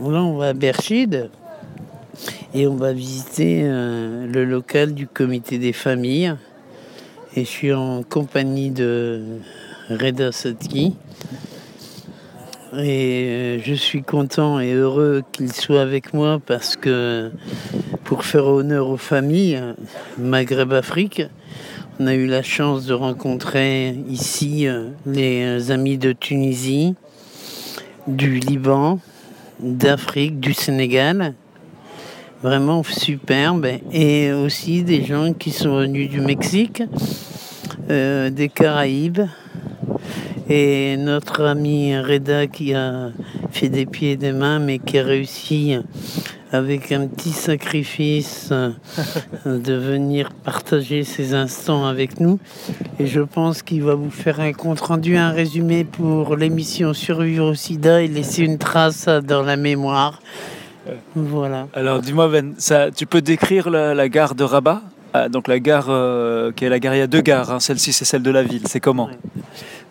Là, on va à Berchide et on va visiter euh, le local du comité des familles. Et je suis en compagnie de Reda Satki. Et euh, je suis content et heureux qu'il soit avec moi parce que pour faire honneur aux familles, Maghreb-Afrique, on a eu la chance de rencontrer ici euh, les amis de Tunisie, du Liban, d'Afrique, du Sénégal. Vraiment superbe. Et aussi des gens qui sont venus du Mexique, euh, des Caraïbes. Et notre ami Reda qui a fait des pieds et des mains, mais qui a réussi avec un petit sacrifice de venir partager ces instants avec nous. Et je pense qu'il va vous faire un compte rendu, un résumé pour l'émission Survivre au sida et laisser une trace dans la mémoire. Voilà. Alors dis-moi Ben, ça, tu peux décrire la, gare de Rabat? Ah, donc la gare euh, qui est la gare, il y a deux gares, hein. celle-ci c'est celle de la ville, c'est comment?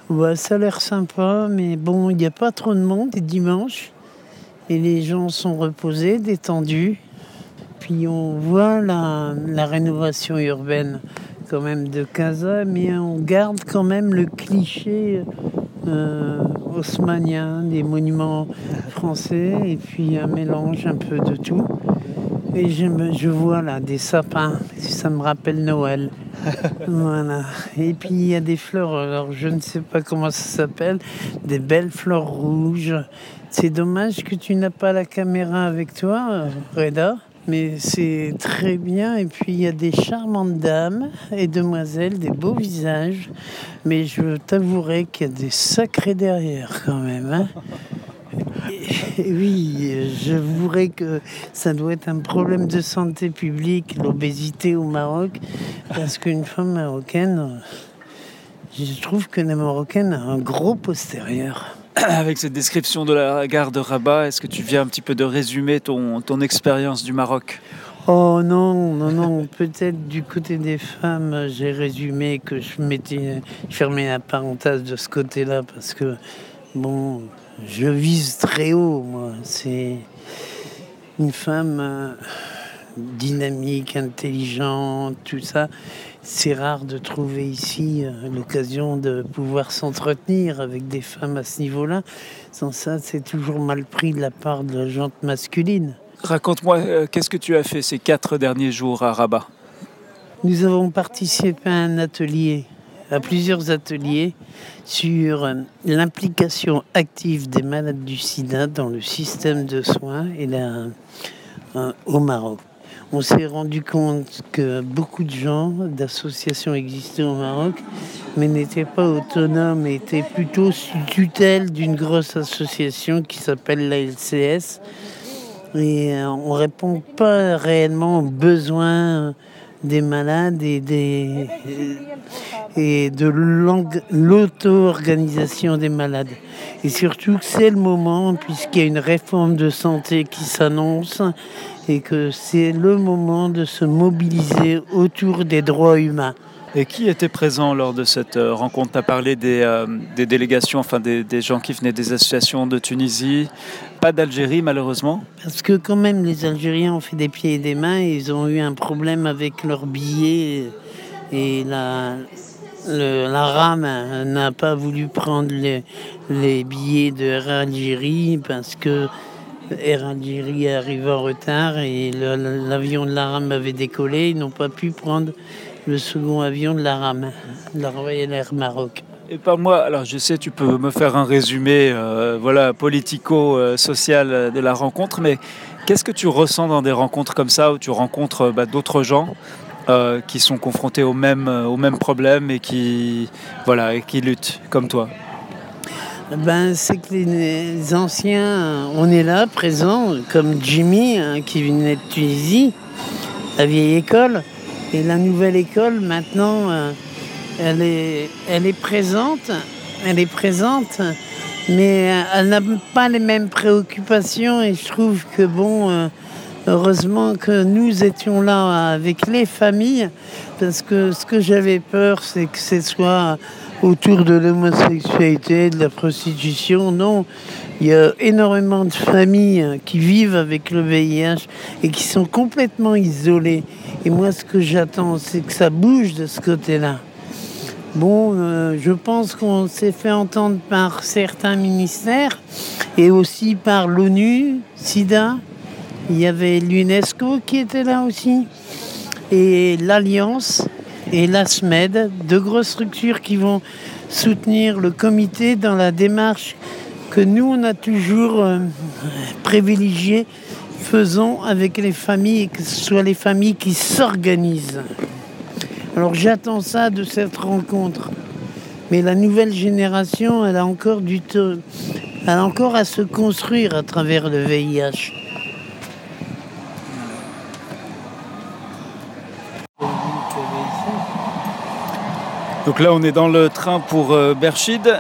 Ouais. Ça a l'air sympa, mais bon, il n'y a pas trop de monde, dimanche et les gens sont reposés, détendus. Puis on voit la, rénovation urbaine quand même de Casa, mais on garde quand même le cliché euh, haussmanien des monuments français et puis un mélange un peu de tout. Et je, je vois là des sapins, ça me rappelle Noël. voilà. Et puis il y a des fleurs, alors je ne sais pas comment ça s'appelle, des belles fleurs rouges. C'est dommage que tu n'as pas la caméra avec toi, Reda. Mais c'est très bien. Et puis il y a des charmantes dames et demoiselles, des beaux visages. Mais je t'avouerai qu'il y a des sacrés derrière quand même. Hein. oui, j'avouerai que ça doit être un problème de santé publique, l'obésité au Maroc, parce qu'une femme marocaine, je trouve que la marocaine a un gros postérieur. Avec cette description de la gare de Rabat, est-ce que tu viens un petit peu de résumer ton, expérience du Maroc? Oh non, non, non. Peut-être du côté des femmes, j'ai résumé que je m'étais fermé la parenthèse de ce côté-là parce que, bon, je vise très haut, moi. C'est une femme euh, dynamique, intelligente, tout ça. C'est rare de trouver ici euh, l'occasion de pouvoir s'entretenir avec des femmes à ce niveau-là. Sans ça, c'est toujours mal pris de la part de la jante masculine. Raconte-moi, euh, qu'est-ce que tu as fait ces quatre derniers jours à Rabat? Nous avons participé à un atelier à plusieurs ateliers sur euh, l'implication active des malades du sida dans le système de soins et au Maroc. On s'est rendu compte que beaucoup de gens, d'associations existaient au Maroc, mais n'étaient pas autonomes, étaient plutôt sous tutelle d'une grosse association qui s'appelle la LCS. Et euh, on ne répond pas réellement aux besoins des malades et, des, et de l'auto-organisation des malades. Et surtout que c'est le moment, puisqu'il y a une réforme de santé qui s'annonce, et que c'est le moment de se mobiliser autour des droits humains. Et qui était présent lors de cette euh, rencontre? Tu as parlé des, euh, des délégations, enfin des, des, gens qui venaient des associations de Tunisie, pas d'Algérie malheureusement. Parce que quand même les Algériens ont fait des pieds et des mains, et ils ont eu un problème avec leurs billets et la, la rame n'a pas voulu prendre les, les billets de Algérie parce que Air Algérie arrive en retard et l'avion de la rame avait décollé. Ils n'ont pas pu prendre le second avion de la rame, la Royal Maroc. Et par moi, alors je sais, tu peux me faire un résumé euh, voilà, politico-social de la rencontre, mais qu'est-ce que tu ressens dans des rencontres comme ça où tu rencontres bah, d'autres gens euh, qui sont confrontés aux mêmes, aux mêmes problèmes et voilà, et qui luttent comme toi? Ben, c'est que les anciens, on est là, présents, comme Jimmy, hein, qui venait de Tunisie, la vieille école. Et la nouvelle école, maintenant, euh, elle, est, présente, elle est présente, mais euh, elle n'a pas les mêmes préoccupations. Et je trouve que, bon, euh, heureusement que nous étions là avec les familles, parce que ce que j'avais peur, c'est que ce soit autour de l'homosexualité, de la prostitution. Non, Il y a énormément de familles qui vivent avec le VIH et qui sont complètement isolées. Et moi, ce que j'attends, c'est que ça bouge de ce côté-là. Bon, euh, je pense qu'on s'est fait entendre par certains ministères et aussi par l'ONU, SIDA. Il y avait l'UNESCO qui était là aussi. Et l'Alliance et la SMED, deux grosses structures qui vont soutenir le comité dans la démarche que nous, on a toujours euh, privilégiée, faisons avec les familles, que ce soit les familles qui s'organisent. Alors j'attends ça de cette rencontre. Mais la nouvelle génération, elle a encore du temps, elle a encore à se construire à travers le VIH. Donc là, on est dans le train pour euh, Berchide.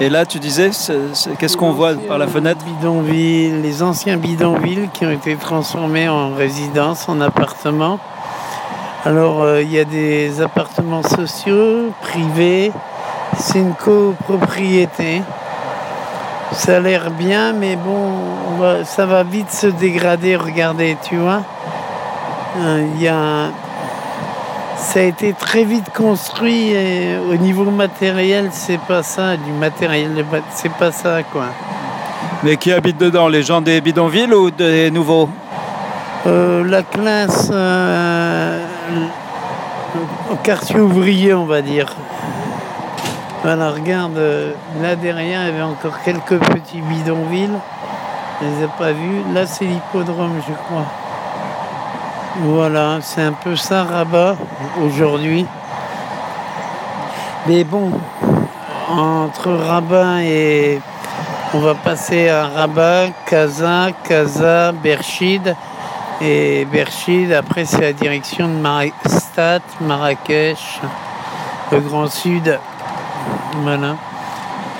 Et là, tu disais, qu'est-ce qu'on voit par la fenêtre Bidonville, les anciens bidonvilles qui ont été transformés en résidence, en appartements. Alors, euh, il y a des appartements sociaux, privés. C'est une copropriété. Ça a l'air bien, mais bon, ça va vite se dégrader. Regardez, tu vois. Euh, il y a, ça a été très vite construit et au niveau matériel, c'est pas ça. Du matériel, c'est pas ça, quoi. Mais qui habitent dedans Les gens des bidonvilles ou des nouveaux? Euh, La classe au quartier ouvrier, on va dire. Voilà, regarde, euh, là derrière, il y avait encore quelques petits bidonvilles. Je ne les ai pas vus. Là, c'est l'hippodrome, je crois. Voilà, c'est un peu ça, Rabat, aujourd'hui. Mais bon, entre Rabat et... On va passer à Rabat, Casa, Casa, Berchid. Et Berchid, après, c'est la direction de Maristat, Marrakech, le Grand Sud. Voilà.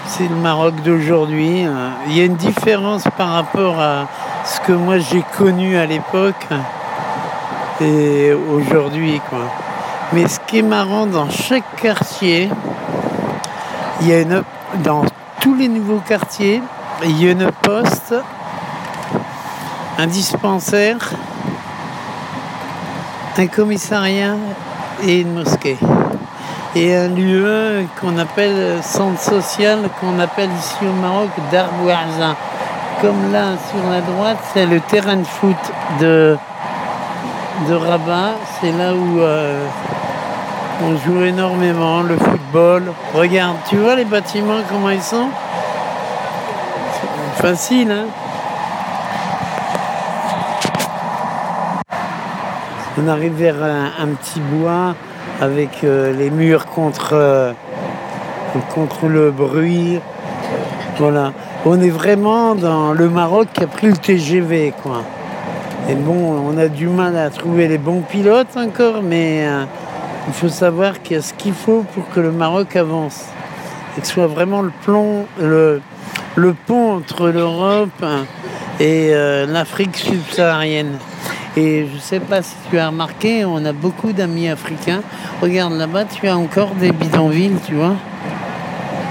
C'est le Maroc d'aujourd'hui. Il y a une différence par rapport à ce que moi j'ai connu à l'époque et aujourd'hui. Quoi. Mais ce qui est marrant, dans chaque quartier, il y a une, dans tous les nouveaux quartiers, il y a une poste un dispensaire, un commissariat et une mosquée. Et un lieu qu'on appelle centre social, qu'on appelle ici au Maroc Darbouaza. Comme là sur la droite, c'est le terrain de foot de, de Rabat. C'est là où euh, on joue énormément, le football. Regarde, tu vois les bâtiments, comment ils sont? Facile, hein? On arrive vers un, petit bois avec euh, les murs contre, euh, contre le bruit. Voilà. On est vraiment dans le Maroc qui a pris le TGV, quoi. Et bon, on a du mal à trouver les bons pilotes encore, mais euh, il faut savoir qu'il y a ce qu'il faut pour que le Maroc avance. Et que ce soit vraiment le, pont entre l'Europe et l'Afrique subsaharienne. Et je ne sais pas si tu as remarqué, on a beaucoup d'amis africains. Regarde là-bas, tu as encore des bidonvilles, tu vois.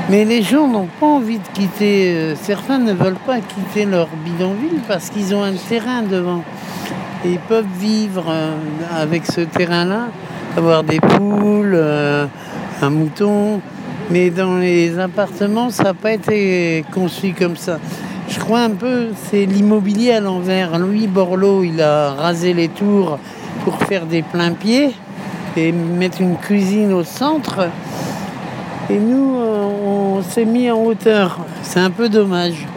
Mais les gens n'ont pas envie de quitter, euh, certains ne veulent pas quitter leur bidonville parce qu'ils ont un terrain devant. Et ils peuvent vivre euh, avec ce terrain-là, avoir des poules, euh, un mouton. Mais dans les appartements, ça n'a pas été conçu comme ça. Je crois un peu, c'est l'immobilier à l'envers. Louis Borloo, il a rasé les tours pour faire des pleins pieds et mettre une cuisine au centre. Et nous, on s'est mis en hauteur. C'est un peu dommage.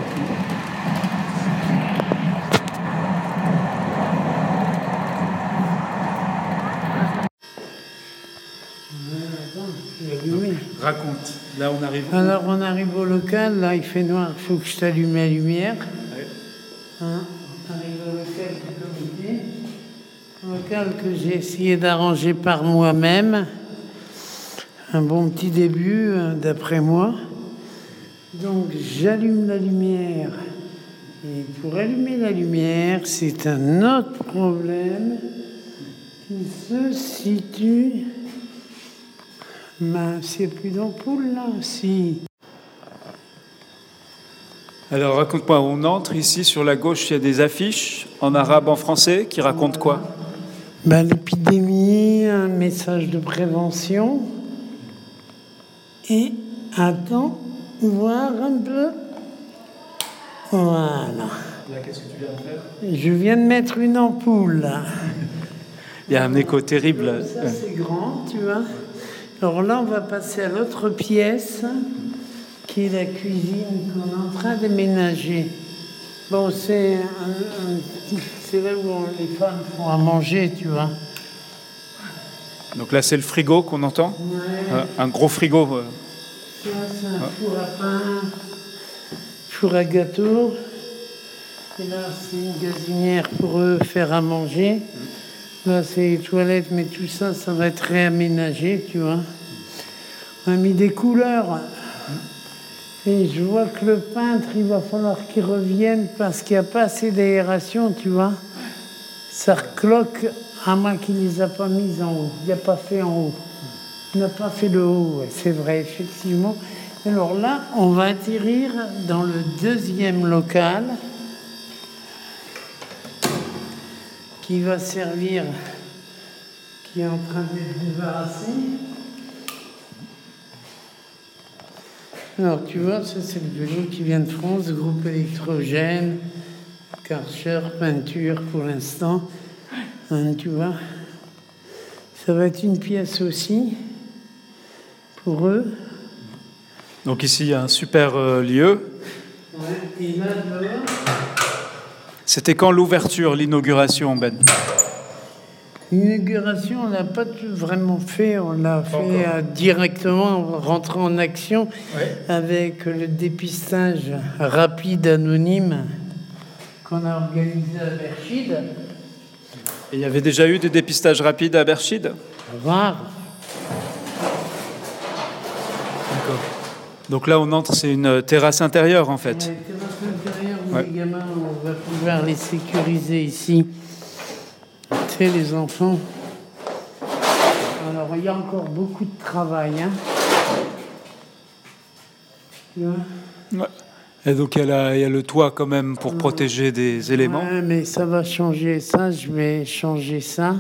Raconte. Là, on arrive. Alors, on arrive au local. Là, il fait noir. Il faut que je t'allume la lumière. Hein, on arrive au local du comité. local que j'ai essayé d'arranger par moi-même. Un bon petit début, euh, d'après moi. Donc, j'allume la lumière. Et pour allumer la lumière, c'est un autre problème qui se situe n'y a plus d'ampoule là, si. Alors raconte-moi, on entre ici sur la gauche, il y a des affiches en arabe, en français, qui racontent quoi? Ben, L'épidémie, un message de prévention. Et attends, voir un peu. Voilà. Là, qu'est-ce que tu viens de faire? Je viens de mettre une ampoule. Là. Il y a un écho terrible. Ça, c'est grand, tu vois. Alors là, on va passer à l'autre pièce, qui est la cuisine qu'on est en train d'aménager. Bon, c'est c'est là où les femmes font à manger, tu vois. Donc là, c'est le frigo qu'on entend. Euh, Un gros frigo. euh. Ça, c'est un four à pain, four à gâteau. Et là, c'est une gazinière pour eux faire à manger. Là, c'est les toilettes, mais tout ça, ça va être réaménagé, tu vois. On a mis des couleurs. Et je vois que le peintre, il va falloir qu'il revienne parce qu'il n'y a pas assez d'aération, tu vois. Ça recloque, à moins qu'il ne les a pas mises en haut. Il n'a pas fait en haut. Il n'a pas fait le haut, c'est vrai, effectivement. Alors là, on va atterrir dans le deuxième local qui va servir, qui est en train d'être débarrassé. Alors tu vois, ça c'est le vélo qui vient de France, groupe électrogène, Karcher, peinture pour l'instant. Hein, tu vois, ça va être une pièce aussi pour eux. Donc ici, il y a un super euh, lieu. C'était quand l'ouverture, l'inauguration, Ben? L'inauguration, on l'a pas vraiment fait, on l'a fait euh, directement, rentrer en action avec le dépistage rapide anonyme qu'on a organisé à Berchide. Et il y avait déjà eu des dépistages rapides à Berchide Rare. Donc là, on entre, c'est une terrasse intérieure en fait. Terrasse intérieure où Ouais. les gamins, on va pouvoir les sécuriser ici. Tu sais, les enfants. Alors, il y a encore beaucoup de travail. Hein. Tu vois? Ouais. Et donc il y, a la- il y a le toit quand même pour protéger des éléments. Ouais, mais ça va changer ça. Je vais changer ça.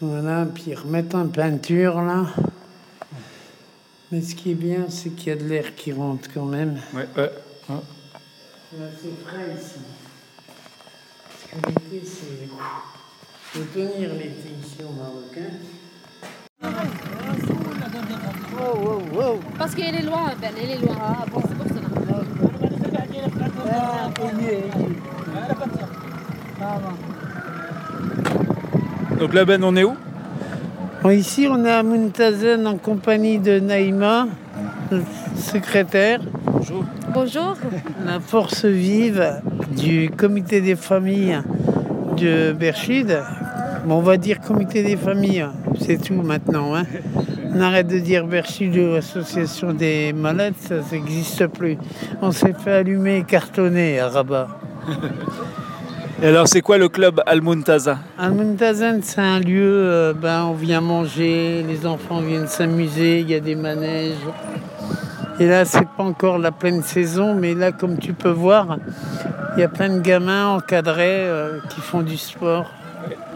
Voilà, puis remettre en peinture là. Mais ce qui est bien, c'est qu'il y a de l'air qui rentre quand même. Ouais, ouais. Ouais. Là, c'est frais ici. Parce que l'été, c'est. Faut tenir l'été ici au Maroc. hein. Parce qu'elle est loin, Ben, elle est loin. Ah bon. Donc là, Ben, on est où Bon, ici, on est à Muntazen en compagnie de Naïma, notre secrétaire, Bonjour. Bonjour. la force vive du comité des familles de Berchide. Bon, on va dire comité des familles, c'est tout maintenant. hein. On arrête de dire Berchide ou association des malades, ça n'existe plus. On s'est fait allumer et cartonner à Rabat. Et alors, c'est quoi le club Al-Muntaza Al-Muntazen, c'est un lieu, euh, ben, on vient manger, les enfants viennent s'amuser, il y a des manèges. Et là, c'est pas encore la pleine saison, mais là, comme tu peux voir, il y a plein de gamins encadrés euh, qui font du sport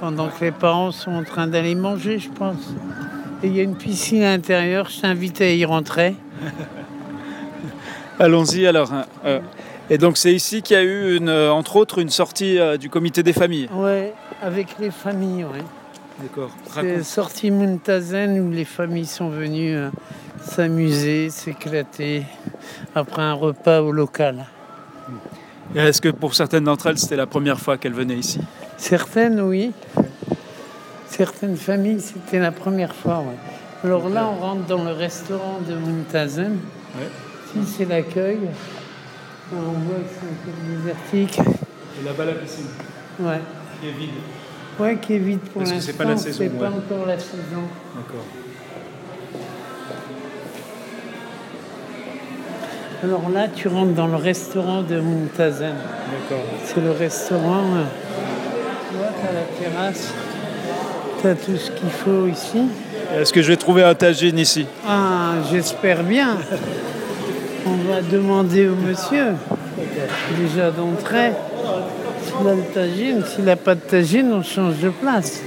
pendant que les parents sont en train d'aller manger, je pense. Et il y a une piscine à l'intérieur, je t'invite à y rentrer. Allons-y alors. hein. Euh, et donc c'est ici qu'il y a eu, une, euh, entre autres, une sortie euh, du comité des familles. Ouais, avec les familles, ouais. D'accord. C'est sorti Muntazen où les familles sont venues euh, s'amuser, s'éclater après un repas au local. Est-ce que pour certaines d'entre elles, c'était la première fois qu'elles venaient ici? Certaines, oui. Certaines familles, c'était la première fois. ouais. Alors là, on rentre dans le restaurant de Muntazen. Ouais. Ici, c'est l'accueil. On voit que c'est un peu désertique. Et là-bas, la piscine, Ouais. qui est vide. Ouais, qui est vide pour Parce que l'instant. c'est pas la saison, C'est pas encore la saison. D'accord. Alors là, tu rentres dans le restaurant de Muntazen. D'accord. C'est le restaurant. euh, Tu la terrasse. T'as tout ce qu'il faut ici. Est-ce que je vais trouver un tagine ici? Ah, j'espère bien. On va demander au monsieur. déjà d'entrée. S'il a le tagine, s'il n'a pas de tagine, on change de place.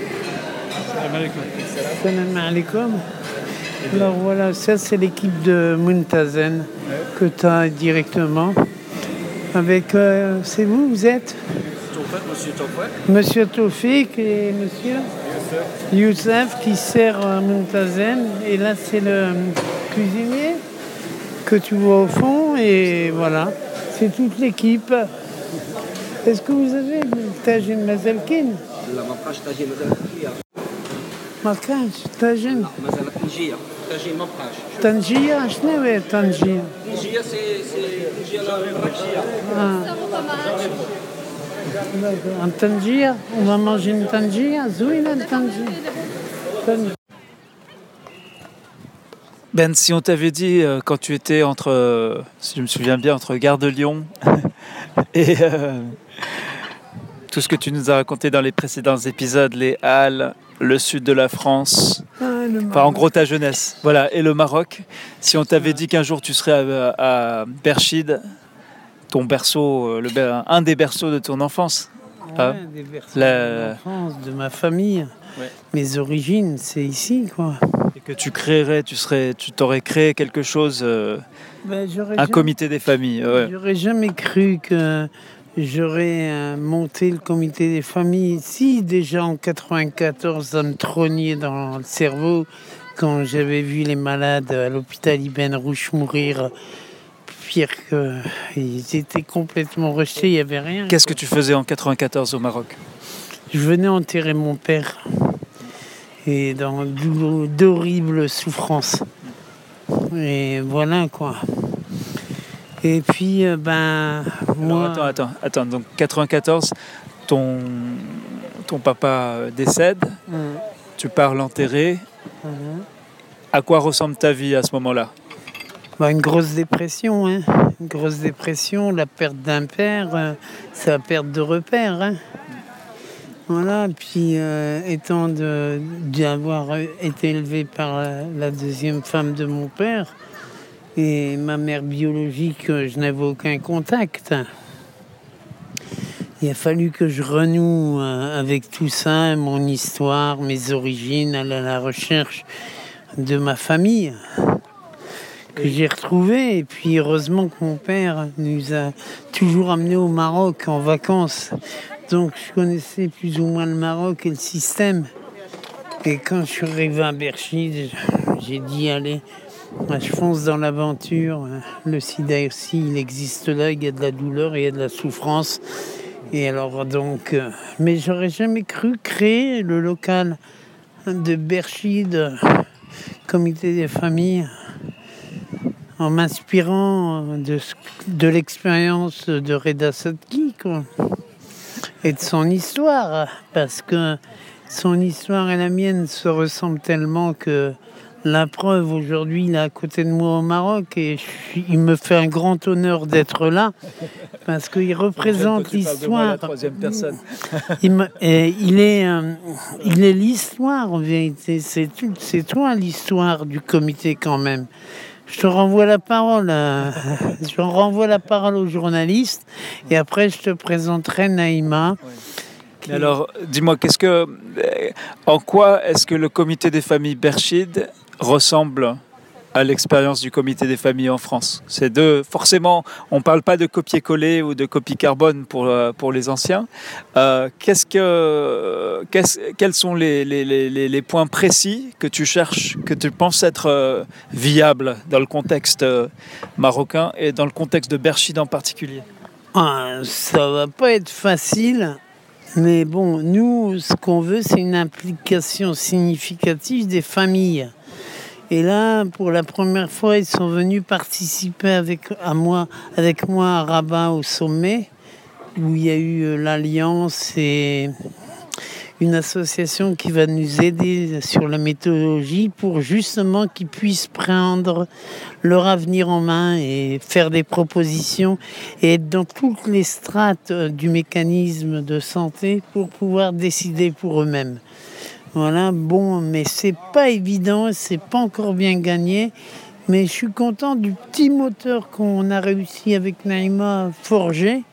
Salam alaikum. Alors voilà, ça c'est l'équipe de Muntazen que tu as directement. Avec, euh, c'est vous, vous êtes? Monsieur Tofik et Monsieur? Youssef. Qui sert euh, Montazen. Et là, c'est le euh, cuisinier que tu vois au fond. Et voilà, c'est toute l'équipe. Est-ce que vous avez une tajine mazalkin? La marquage tajine mazalkin. Marquage tajine. Tangia. Tajine marquage. Tangia, je ne sais pas. Tangia. Tangia, c'est la marquage. Ah. Een tangier, on a mangé une tangier, zoin een tangier. Ben, si on t'avait dit euh, quand tu étais entre, euh, si je me souviens bien, entre Gare de Lyon et euh, tout ce que tu nous as raconté dans les précédents épisodes, les Halles, le sud de la France, ah, en gros ta jeunesse, voilà, et le Maroc. Si on t'avait dit qu'un jour tu serais à, à Berchid, ton berceau, euh, le un des berceaux de ton enfance, Ah. Ouais, des berceaux La- de ma famille. Ouais. Mes origines, c'est ici, quoi. et que tu créerais, tu serais, tu t'aurais créé quelque chose, euh, Ben, un jamais- comité des familles. ouais. J'aurais jamais cru que j'aurais euh, monté le comité des familles. Si, déjà en 94, ça me trognait dans le cerveau quand j'avais vu les malades à l'hôpital Ibn Rouge mourir. Pire que. Ils étaient complètement rejetés, il n'y avait rien. Qu'est-ce que tu faisais en 94 au Maroc? Je venais enterrer mon père. Et dans d'horribles souffrances. Et voilà quoi. Et puis, euh, ben, Alors, attends, attends, attends. Donc 94, ton, ton papa décède, Hum, tu pars l'enterrer. hum. À quoi ressemble ta vie à ce moment-là? Bah, une grosse dépression, hein. Une grosse dépression, la perte d'un père, euh, c'est la perte de repère, hein. Voilà, puis euh, étant d'avoir été élevé par la, la deuxième femme de mon père et ma mère biologique, euh, je n'avais aucun contact. Il a fallu que je renoue euh, avec tout ça, mon histoire, mes origines, à la recherche de ma famille que j'ai retrouvé. Et puis heureusement que mon père nous a toujours amenés au Maroc en vacances. Donc je connaissais plus ou moins le Maroc et le système. Et quand je suis arrivé à Berchid, j'ai dit allez, je fonce dans l'aventure. Le sida aussi, il existe là, il y a de la douleur, il y a de la souffrance. Et alors donc, euh, mais j'aurais jamais cru créer le local de Berchid, comité des familles en m'inspirant de, ce- de l'expérience de Reda quoi. Et de son histoire, parce que son histoire et la mienne se ressemblent tellement que la preuve, aujourd'hui, il est à côté de moi au Maroc et je il me fait un grand honneur d'être là, parce qu'il représente l'histoire. Il, est, euh, il est l'histoire en vérité. C'est toi l'histoire du comité quand même. Je te renvoie la parole. euh, je renvoie la parole aux journalistes et après je te présenterai Naïma. Alors, dis-moi, qu'est-ce que, euh, en quoi est-ce que le comité des familles Berchid ressemble à l'expérience du comité des familles en France C'est deux, forcément, on ne parle pas de copier-coller ou de copie carbone pour, euh, pour les anciens. Euh, qu'est-ce que, quels sont les- les points précis que tu cherches, que tu penses être euh, viables dans le contexte euh, marocain et dans le contexte de Berchid en particulier? Ah, ça va pas être facile. Mais bon, nous, ce qu'on veut, c'est une implication significative des familles. Et là, pour la première fois, ils sont venus participer avec, à moi, avec moi à Rabat au sommet, où il y a eu euh, l'Alliance et une association qui va nous aider sur la méthodologie pour justement qu'ils puissent prendre leur avenir en main et faire des propositions et être dans toutes les strates euh, du mécanisme de santé pour pouvoir décider pour eux-mêmes. Voilà, bon, mais c'est pas évident, c'est pas encore bien gagné. Mais je suis content du petit moteur qu'on a réussi avec Naïma à forger.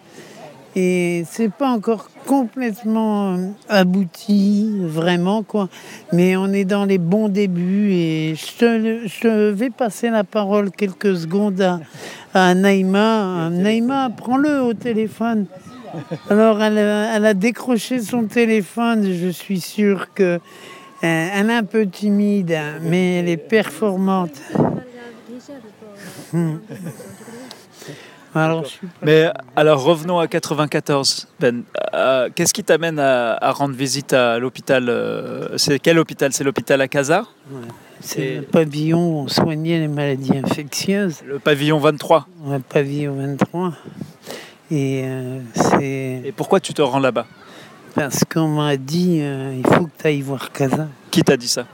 Et c'est pas encore complètement euh, abouti, vraiment, quoi. Mais on est dans les bons débuts et je, vais passer la parole quelques secondes à, à Naïma. Naïma, prends-le au téléphone. Alors, elle, a- elle a décroché son téléphone. Je suis sûr que euh, elle est un peu timide, mais elle est performante. Hmm. Alors, Mais alors revenons à 94. Ben, Euh, qu'est-ce qui t'amène à, à rendre visite à l'hôpital euh, C'est quel hôpital? C'est l'hôpital à Casa c'est le pavillon où on soignait les maladies infectieuses, Le pavillon 23. le pavillon 23. Et euh, c'est Et pourquoi tu te rends là-bas? Parce qu'on m'a dit euh, il faut que tu ailles voir Casa. Qui t'a dit ça?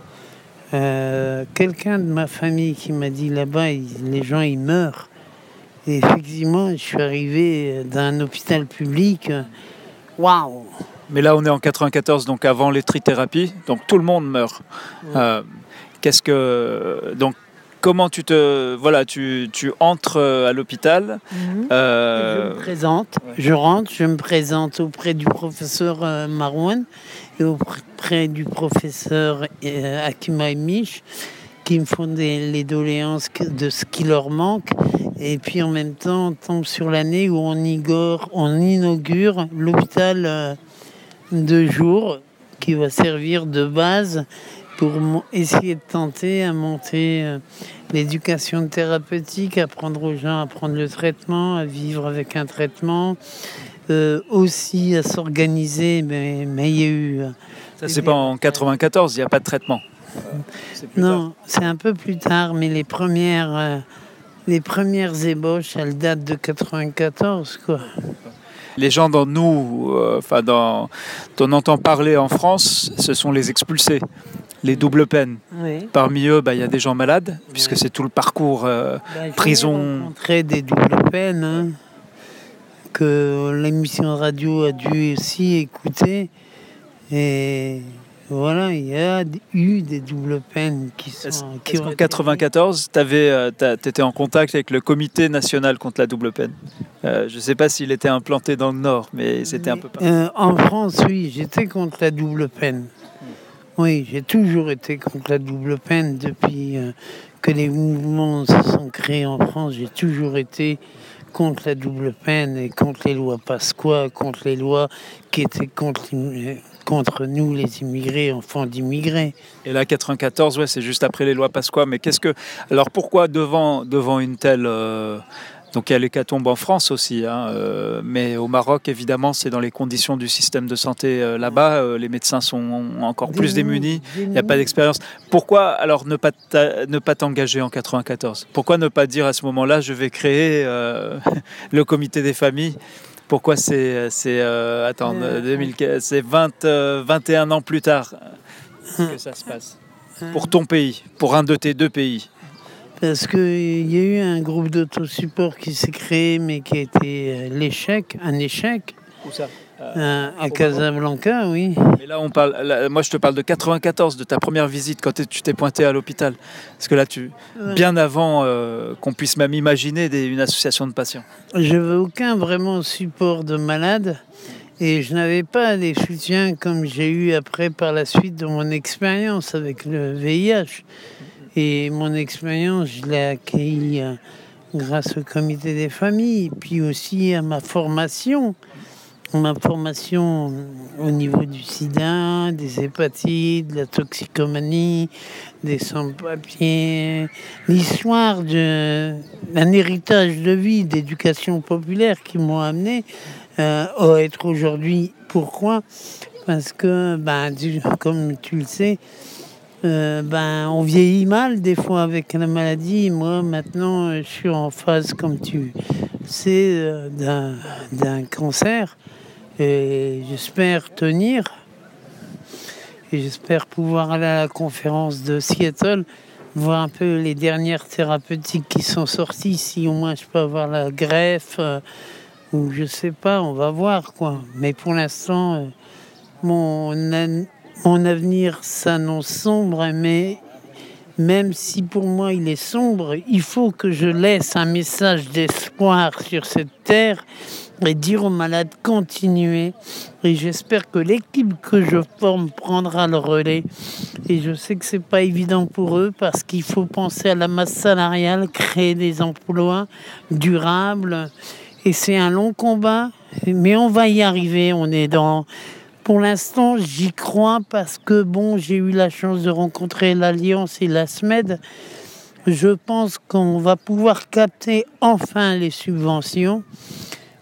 Euh, Quelqu'un de ma famille qui m'a dit là-bas, les gens ils meurent. Et effectivement, je suis arrivé d'un hôpital public. Waouh Mais là, on est en 94, donc avant les trithérapies, donc tout le monde meurt. Qu'est-ce que donc comment tu te voilà tu, tu entres euh, à l'hôpital euh, Je me présente, je rentre, je me présente auprès du professeur euh, Marouane et auprès du professeur Akima et Mich qui me font des, les doléances de ce qui leur manque. Et puis en même temps, on tombe sur l'année où on, igore- on inaugure l'hôpital de jour qui va servir de base pour essayer de tenter à monter euh, l'éducation thérapeutique, apprendre aux gens à prendre le traitement, à vivre avec un traitement, euh, aussi à s'organiser. Mais mais il y a eu. euh, ça c'est pas en 94, il n'y a pas de traitement. Non, c'est un peu plus tard, mais les premières, euh, les premières ébauches, elles datent de 94, quoi. Les gens dans nous, enfin dont on entend parler en France, ce sont les expulsés, les doubles peines. Oui. Parmi eux, bah, il y a des gens malades, puisque c'est tout le parcours. euh, Bah, Prison. rencontré des doubles peines hein, que l'émission radio a dû aussi écouter. Et voilà, il y a eu des doubles peines qui sont. Qui été- 94, tu étais en contact avec le comité national contre la double peine? Euh, Je ne sais pas s'il était implanté dans le Nord, mais c'était un peu partout. Euh, en France, oui, j'étais contre la double peine. Oui, j'ai toujours été contre la double peine depuis euh, que les mouvements se sont créés en France. J'ai toujours été contre la double peine et contre les lois Pasqua, contre les lois qui étaient contre, l'im- contre nous, les immigrés, enfants d'immigrés. Et là, 94, ouais, c'est juste après les lois Pasqua. Mais qu'est-ce que. Alors pourquoi devant, devant une telle. euh, Donc il y a l'hécatombe en France aussi, hein, euh, mais au Maroc, évidemment, c'est dans les conditions du système de santé euh, là-bas. euh, les médecins sont encore plus démunis. Il n'y a pas d'expérience. Pourquoi alors ne pas t'a- ne pas t'engager en 94 Pourquoi ne pas dire à ce moment-là, je vais créer le comité des familles? Pourquoi c'est c'est attends Euh, 2000 c'est 20 euh, 21 ans plus tard que ça se passe? Pour ton pays, pour un de tes deux pays. Parce qu'il y a eu un groupe d'autosupport qui s'est créé, mais qui a été euh, l'échec, un échec, Où ça? Euh, à Casablanca, oui. Mais là, on parle. là, moi, je te parle de 94, de ta première visite quand tu t'es pointé à l'hôpital. Parce que là, tu Ouais. bien avant euh, qu'on puisse même imaginer des- une association de patients. Je n'avais aucun vraiment support de malade et je n'avais pas des soutiens comme j'ai eu après par la suite de mon expérience avec le VIH. Et mon expérience, je l'ai acquis euh, grâce au comité des familles, puis aussi à ma formation. Ma formation au niveau du sida, des hépatites, de la toxicomanie, des sans-papiers, l'histoire d'un héritage de vie, d'éducation populaire qui m'ont amené euh, à être aujourd'hui. Pourquoi? Parce que, ben, comme tu le sais, euh, ben, on vieillit mal des fois avec la maladie. Moi, maintenant, euh, je suis en phase, comme tu sais, euh, d'un- cancer. Et j'espère tenir. Et j'espère pouvoir aller à la conférence de Seattle, voir un peu les dernières thérapeutiques qui sont sorties, si au moins je peux avoir la greffe, ou je sais pas, on va voir quoi. Mais pour l'instant, euh, mon, mon avenir s'annonce sombre, mais même si pour moi il est sombre, il faut que je laisse un message d'espoir sur cette terre et dire aux malades continuez. Et j'espère que l'équipe que je forme prendra le relais. Et je sais que c'est pas évident pour eux parce qu'il faut penser à la masse salariale, créer des emplois durables. Et c'est un long combat, mais on va y arriver. On est dans. Pour l'instant, j'y crois parce que bon, j'ai eu la chance de rencontrer l'Alliance et la SMED. Je pense qu'on va pouvoir capter enfin les subventions.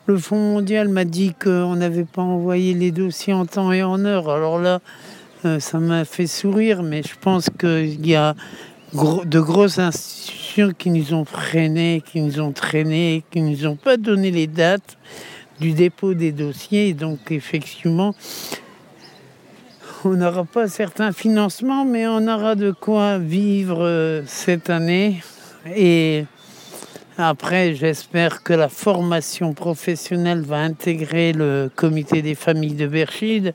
Le Fonds mondial m'a dit qu'on n'avait pas envoyé les dossiers en temps et en heure. Alors là, euh, ça m'a fait sourire, mais je pense qu'il y a de grosses institutions qui nous ont freinés, qui nous ont traînés, qui nous ont pas donné les dates du dépôt des dossiers. donc, effectivement, on n'aura pas certains financements, mais on aura de quoi vivre euh, cette année. Et après, j'espère que la formation professionnelle va intégrer le comité des familles de Berchide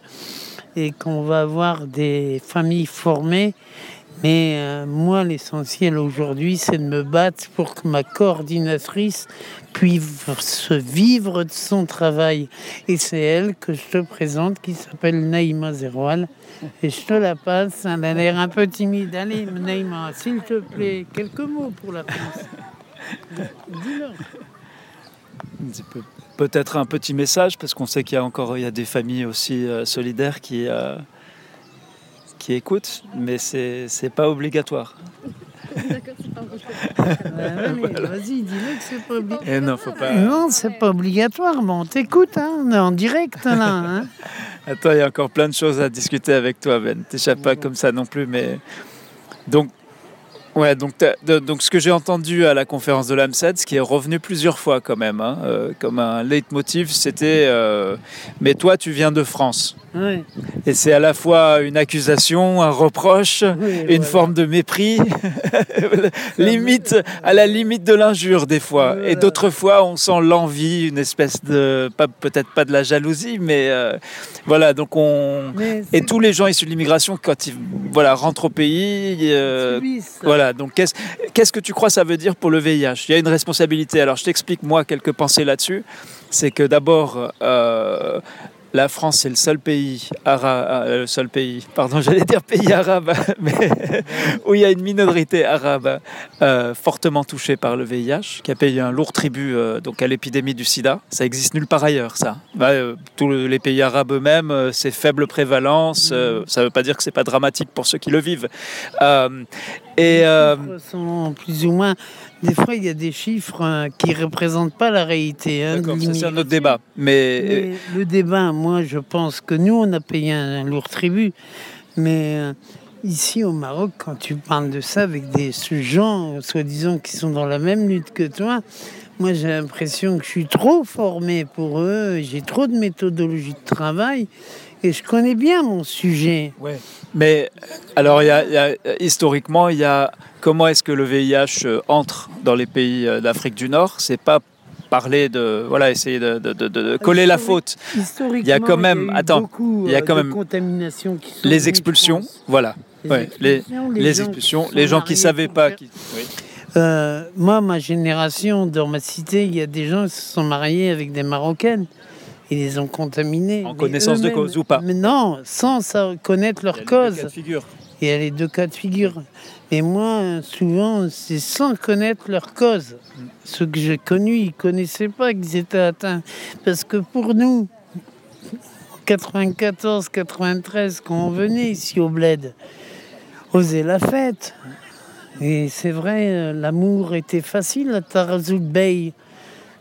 et qu'on va avoir des familles formées. Mais euh, moi, l'essentiel aujourd'hui, c'est de me battre pour que ma coordinatrice puisse vivre de son travail. Et c'est elle que je te présente, qui s'appelle Naïma Zeroual. Et je te la passe. Elle a l'air un peu timide. Allez, Naïma, s'il te plaît, quelques mots pour la France. Peut-être un petit message, parce qu'on sait qu'il y a encore il y a des familles aussi euh, solidaires qui, euh, qui écoutent, mais c'est n'est pas obligatoire. D'accord, c'est pas obligatoire. Vas-y, dis-le que c'est pas obligatoire. Eh non, faut pas... non c'est pas obligatoire. Bon, t'écoutes, hein, on est en direct là. Hein. Attends, il y a encore plein de choses à discuter avec toi, Ben. T'échappes pas comme ça non plus, mais donc Ouais, donc, donc ce que j'ai entendu à la conférence de l'AMSED, ce qui est revenu plusieurs fois quand même, hein, euh, comme un leitmotiv, c'était euh, Mais toi, tu viens de France. Et c'est à la fois une accusation, un reproche, une forme de mépris, limite, à la limite de l'injure des fois. Et d'autres fois, on sent l'envie, une espèce de, peut-être pas de la jalousie, mais euh, voilà. Donc on et tous les gens issus de l'immigration, quand ils voilà rentrent au pays, euh, Donc qu'est-ce que tu crois ça veut dire pour le VIH Il y a une responsabilité. Alors je t'explique moi quelques pensées là-dessus. C'est que d'abord, euh, la France, c'est le seul pays arabe, euh, le seul pays, pardon, j'allais dire pays arabe, mais où il y a une minorité arabe euh, fortement touchée par le VIH, qui a payé un lourd tribut donc à l'épidémie du SIDA. Ça existe nulle part ailleurs, ça. Bah, tous les pays arabes eux-mêmes, c'est faible prévalence. ça ne veut pas dire que c'est pas dramatique pour ceux qui le vivent. Et sont plus ou moins des fois, il y a des chiffres hein, qui ne représentent pas la réalité. Hein, c'est un autre débat. Mais... le débat, moi, je pense que nous, on a payé un, lourd tribut. Mais euh, ici, au Maroc, quand tu parles de ça avec des gens, soi-disant, qui sont dans la même lutte que toi, moi, j'ai l'impression que je suis trop formé pour eux, j'ai trop de méthodologie de travail et je connais bien mon sujet. Ouais. Mais alors, y a, historiquement, il y a comment est-ce que le VIH euh, entre dans les pays euh, d'Afrique du Nord? C'est pas parler de voilà essayer de, de, coller la faute. Il y a quand même attends il y a euh, quand même les expulsions voilà. Les, les, expulsions, les gens qui savaient pas qui... moi ma génération dans ma cité il y a des gens qui se sont mariés avec des marocaines ils les ont contaminés. En connaissance de cause ou pas Mais non, sans connaître leur cause. Il y a les deux cas de figure. Et moi, souvent, c'est sans connaître leur cause. Ceux que j'ai connus, ils ne connaissaient pas qu'ils étaient atteints. Parce que pour nous, 94, 93, quand on venait ici au Bled, oser la fête. Et c'est vrai, l'amour était facile à Tarazout Bey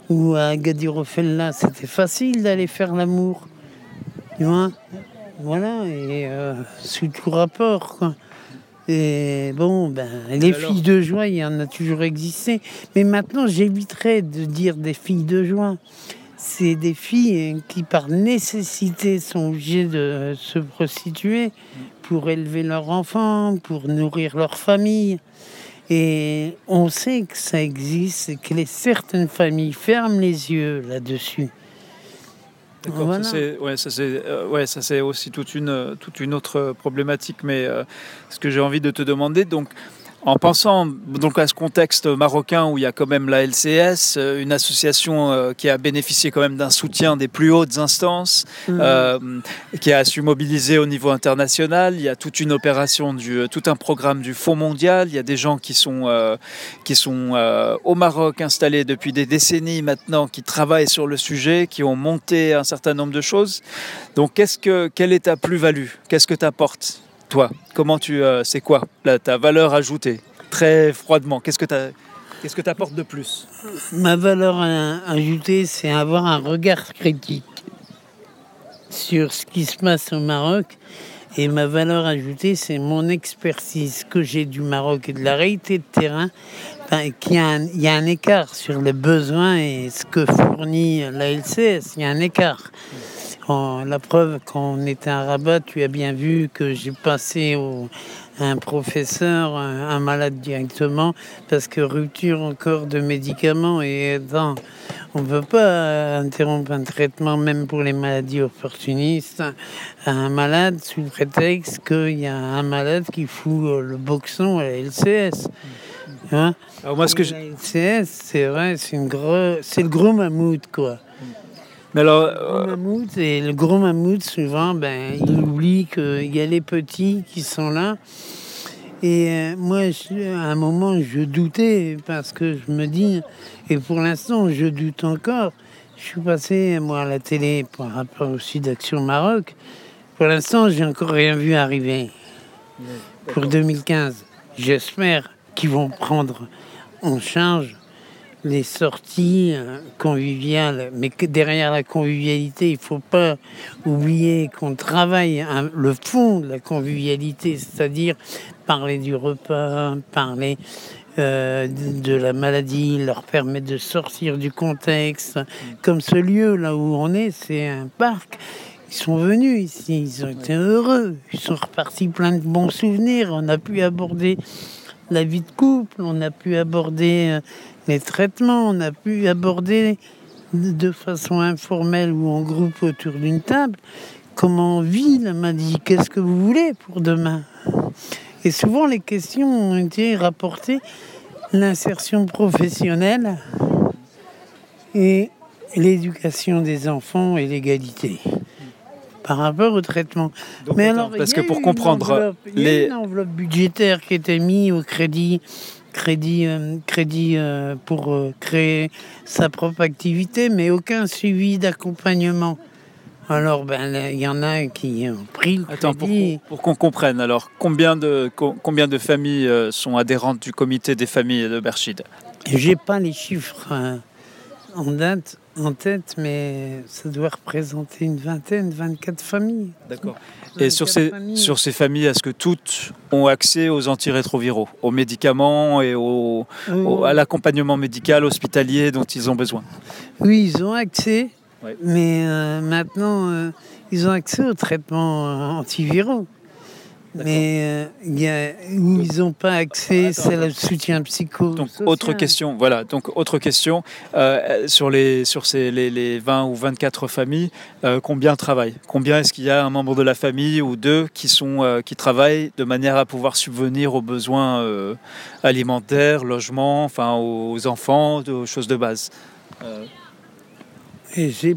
ou à Gadirofella, c'était facile d'aller faire l'amour. Tu vois? Voilà, et euh, sous tout rapport, quoi. Et bon, ben, les filles de joie, il y en a toujours existé. Mais maintenant, j'éviterais de dire des filles de joie. C'est des filles qui, par nécessité, sont obligées de se prostituer pour élever leurs enfants, pour nourrir leur famille. Et on sait que ça existe que les, certaines familles ferment les yeux là-dessus. D'accord, ça c'est ouais, euh, ouais, ça aussi toute une, toute une autre problématique. Mais euh, ce que j'ai envie de te demander, donc En pensant donc à ce contexte marocain où il y a quand même la LCS, euh, une association euh, qui a bénéficié quand même d'un soutien des plus hautes instances, Mhm. euh, qui a su mobiliser au niveau international, il y a toute une opération, du, tout un programme du Fonds mondial, il y a des gens qui sont, euh, qui sont euh, au Maroc installés depuis des décennies maintenant, qui travaillent sur le sujet, qui ont monté un certain nombre de choses. Donc qu'est-ce que, quelle est ta plus-value? Qu'est-ce que tu apportes toi, comment tu, euh, c'est quoi ta valeur ajoutée Très froidement, qu'est-ce que tu apportes de plus? Ma valeur ajoutée, c'est avoir un regard critique sur ce qui se passe au Maroc. Et ma valeur ajoutée, c'est mon expertise que j'ai du Maroc et de la réalité de terrain. Un- il y, a un écart sur les besoins et ce que fournit la. Il y a un écart. La preuve, quand on était à Rabat, tu as bien vu que j'ai passé au, un professeur, un, un malade directement, parce que rupture encore de médicaments et dans, on ne peut pas interrompre un traitement, même pour les maladies opportunistes, à un malade sous prétexte qu'il y a un malade qui fout le boxon à la LCS. Hein Alors moi, ce que je- la LCS, c'est vrai, c'est une gros, c'est le gros mammouth, quoi. Mais alors, Le gros euh, mammouth, et le gros mammouth, souvent, ben, il oublie qu'il y a les petits qui sont là. Et euh, moi, je- à un moment, je doutais parce que je me dis, et pour l'instant, je doute encore. Je suis passé, moi, à la télé par rapport au Sud Action Maroc. Pour l'instant, j'ai encore rien vu arriver. Pour 2015, j'espère qu'ils vont prendre en charge les sorties euh, conviviales, mais derrière la convivialité, il ne faut pas oublier qu'on travaille hein, le fond de la convivialité, c'est-à-dire parler du repas, parler euh, de, de la maladie, leur permettre de sortir du contexte. Comme ce lieu là où on est, c'est un parc. Ils sont venus ici, ils ont été heureux, ils sont repartis plein de bons souvenirs. On a pu aborder la vie de couple, on a pu aborder euh, les traitements, on a pu aborder de façon informelle ou en groupe autour d'une table comment on vit la maladie, qu'est-ce que vous voulez pour demain? Et souvent les questions ont été rapportées l'insertion professionnelle et l'éducation des enfants et l'égalité par rapport au traitement. donc, Mais attends, alors, parce que pour comprendre il y a les, une enveloppe budgétaire qui était mise au crédit, crédit, euh, crédit euh, pour euh, créer sa propre activité, mais aucun suivi d'accompagnement. Alors, ben, il y en a qui ont pris le Attends, pour, crédit. pour qu'on comprenne, alors combien de, co- combien de familles sont adhérentes du comité des familles de Berchid? J'ai pas les chiffres en date, en tête, mais ça doit représenter une vingtaine, 24 familles. D'accord. Et sur 24 ces, familles. sur ces familles, est-ce que toutes ont accès aux antirétroviraux, aux médicaments et au, au- à l'accompagnement médical hospitalier dont ils ont besoin? Oui, ils ont accès, Ouais. mais euh, maintenant, euh, ils ont accès aux traitements euh, antiviraux. Mais euh, a, où ils n'ont pas accès, c'est le soutien psycho. Donc autre question, voilà. Donc autre question euh, sur les sur ces les, les 20 ou 24 familles, euh, combien travaillent? Combien est-ce qu'il y a un membre de la famille ou deux qui sont qui travaillent de manière à pouvoir subvenir aux besoins alimentaires, logement, enfin aux enfants, aux choses de base? Et j'ai.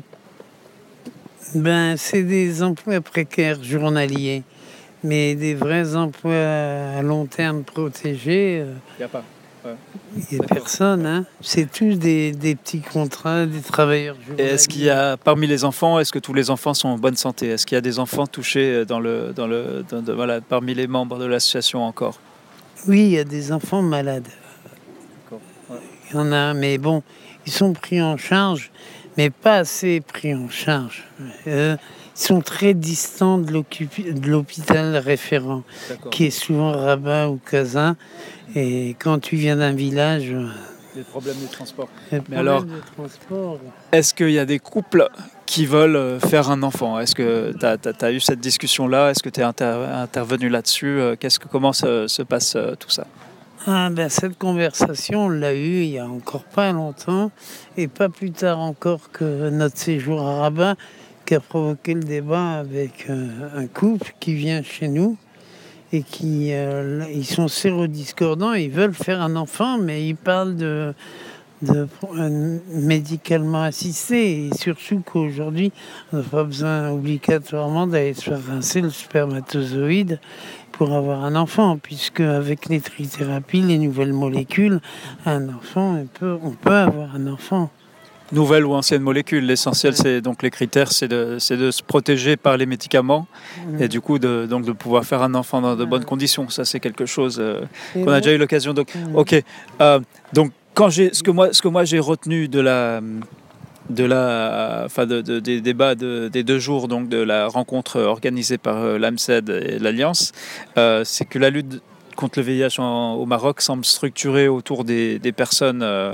Ben, c'est des emplois précaires journaliers, mais des vrais emplois à long terme protégés. euh, Il n'y a pas. Il n'y a personne, hein. C'est tous des, des petits contrats, des travailleurs Et est-ce qu'il y a parmi les enfants, est-ce que tous les enfants sont en bonne santé? Est-ce qu'il y a des enfants touchés dans le dans le dans- de- voilà parmi les membres de l'association encore? Oui, il y a des enfants malades. Ouais. Il y en a, mais bon, ils sont pris en charge, mais pas assez pris en charge. Euh, sont très distants de l'hôpital référent, qui est souvent Rabat ou Casa. Et quand tu viens d'un village, euh, Des problèmes de transport. Mais alors-. Est-ce qu'il y a des couples qui veulent euh, faire un enfant? Est-ce que tu as, eu cette discussion-là? Est-ce que tu es intervenu là-dessus? Euh, Qu'est-ce que, Comment se, se passe euh, tout ça? Ah ben cette conversation, on l'a eue il y a encore pas longtemps, et pas plus tard encore que notre séjour à Rabat, qui a provoqué le débat avec euh, un couple qui vient chez nous et qui euh, ils sont sérodiscordants, ils veulent faire un enfant, mais ils parlent de, euh, médicalement assisté et surtout qu'aujourd'hui on n'a pas besoin obligatoirement d'aller se faire rincer le spermatozoïde pour avoir un enfant, puisque avec les trithérapies, les nouvelles molécules, un enfant, on peut avoir un enfant. Nouvelles ou anciennes molécules, l'essentiel, c'est donc les critères, c'est de, se protéger par les médicaments et du coup de, donc de pouvoir faire un enfant dans de bonnes conditions. Ça, c'est quelque chose euh, qu'on a déjà eu l'occasion. Donc, ok. Euh, donc, quand j'ai ce que moi, ce que moi j'ai retenu de la, de la, enfin de- de- des débats de- des deux jours, donc de la rencontre organisée par euh, l'AMSED et l'Alliance, euh, c'est que la lutte contre le VIH en- au Maroc semble structurée autour des, des personnes. euh,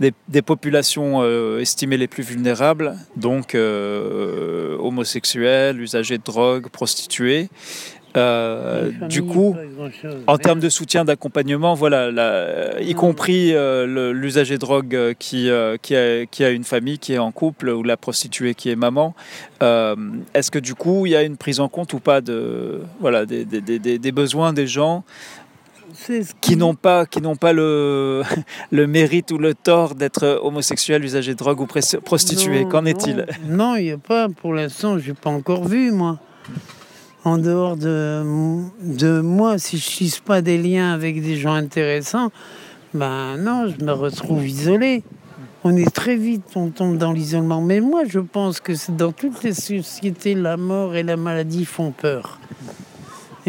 des, des populations euh, estimées les plus vulnérables, donc euh, homosexuels, usagers de drogue, prostituées. Euh, du coup, en termes de soutien, d'accompagnement, voilà, la- y Mm. compris euh, l'usager de drogue qui, euh, qui, a, qui a une famille, qui est en couple, ou la prostituée qui est maman, est-ce que du coup, il y a une prise en compte ou pas de, voilà, des, des- des- des- des besoins des gens Qui n'ont pas, qui n'ont pas le, le mérite ou le tort d'être homosexuels, usagers de drogue ou prostitués Qu'en est-il? Non, il n'y a pas. Pour l'instant, je n'ai pas encore vu, moi. En dehors de, de moi, si je tisse pas des liens avec des gens intéressants, ben non, je me retrouve isolé. On est très vite, on tombe dans l'isolement. Mais moi, je pense que dans toutes les sociétés, la mort et la maladie font peur.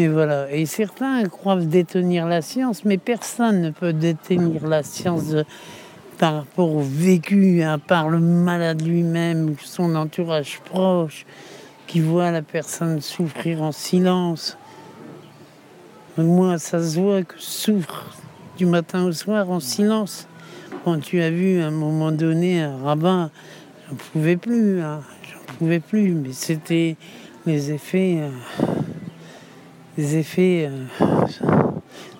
Et voilà. Et certains croient détenir la science, mais personne ne peut détenir la science de- par rapport au vécu, à part le malade lui-même, son entourage proche, qui voit la personne souffrir en silence. Moi, ça se voit que je souffre du matin au soir en silence. Quand tu as vu à un moment donné un rabbin, j'en pouvais plus, hein, j'en pouvais plus, mais c'était les effets, euh, les effets euh,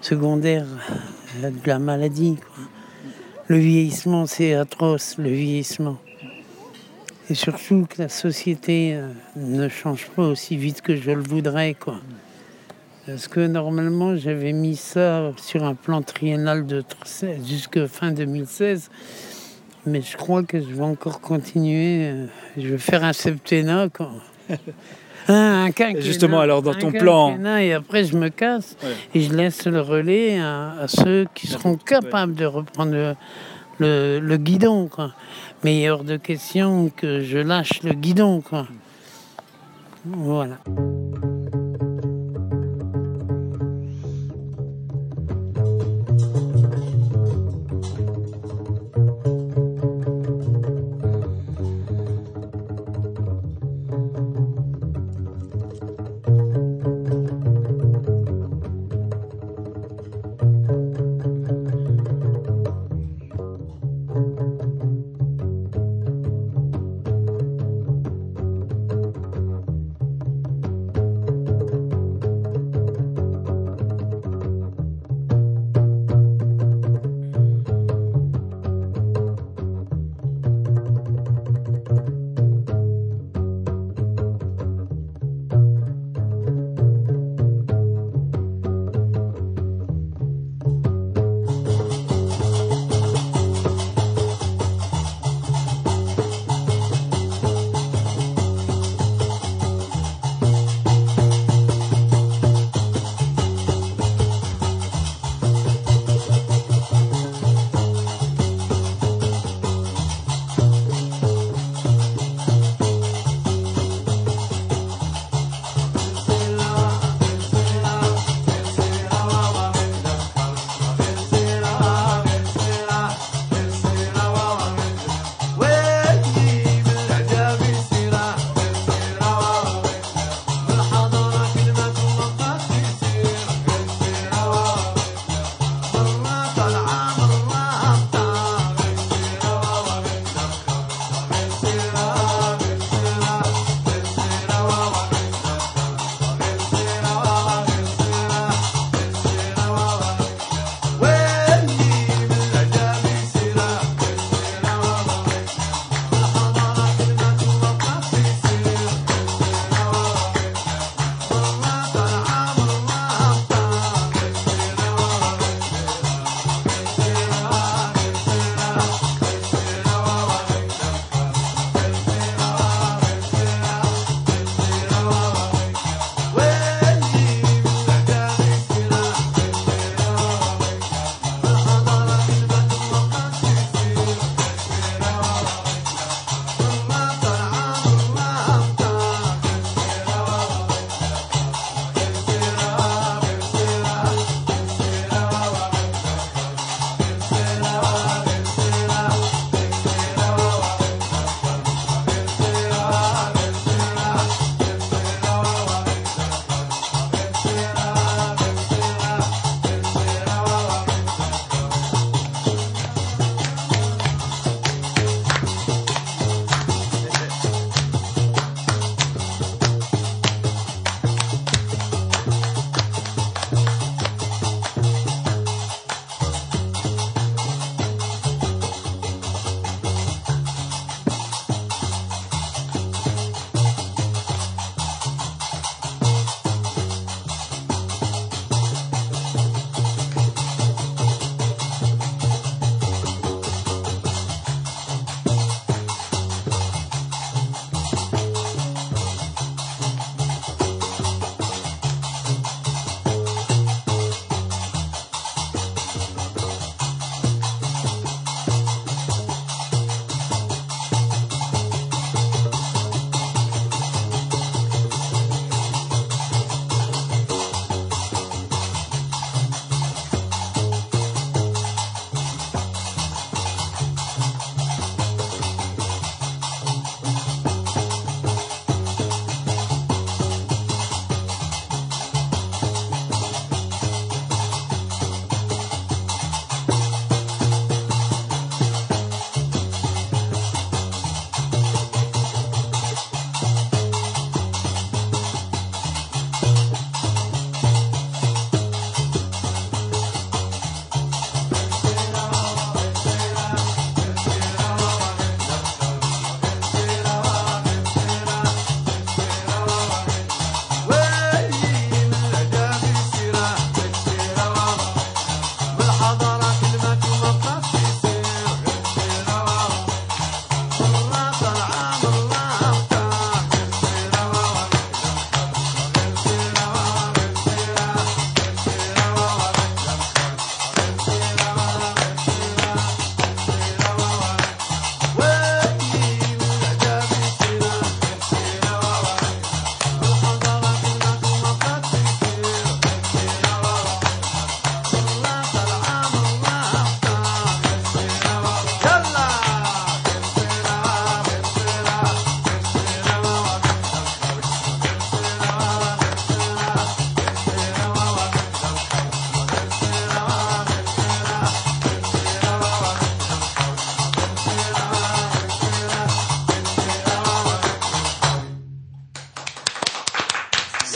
secondaires euh, de la maladie. Le vieillissement, c'est atroce, le vieillissement. Et surtout que la société euh, ne change pas aussi vite que je le voudrais, quoi. Parce que normalement, j'avais mis ça sur un plan triennal de jusque fin 2016. Mais je crois que je vais encore continuer. Je vais faire un septennat, quoi. Un, un quinquennat, justement, alors, dans un ton plan- Et après, je me casse Ouais. et je laisse le relais à, à ceux qui seront Ouais. capables de reprendre le, le, le guidon. Quoi. Mais il est hors de question que je lâche le guidon. Quoi. Voilà.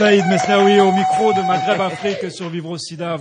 Saïd Mesnaoui au micro de Maghreb Afrique sur Vivre au Sida.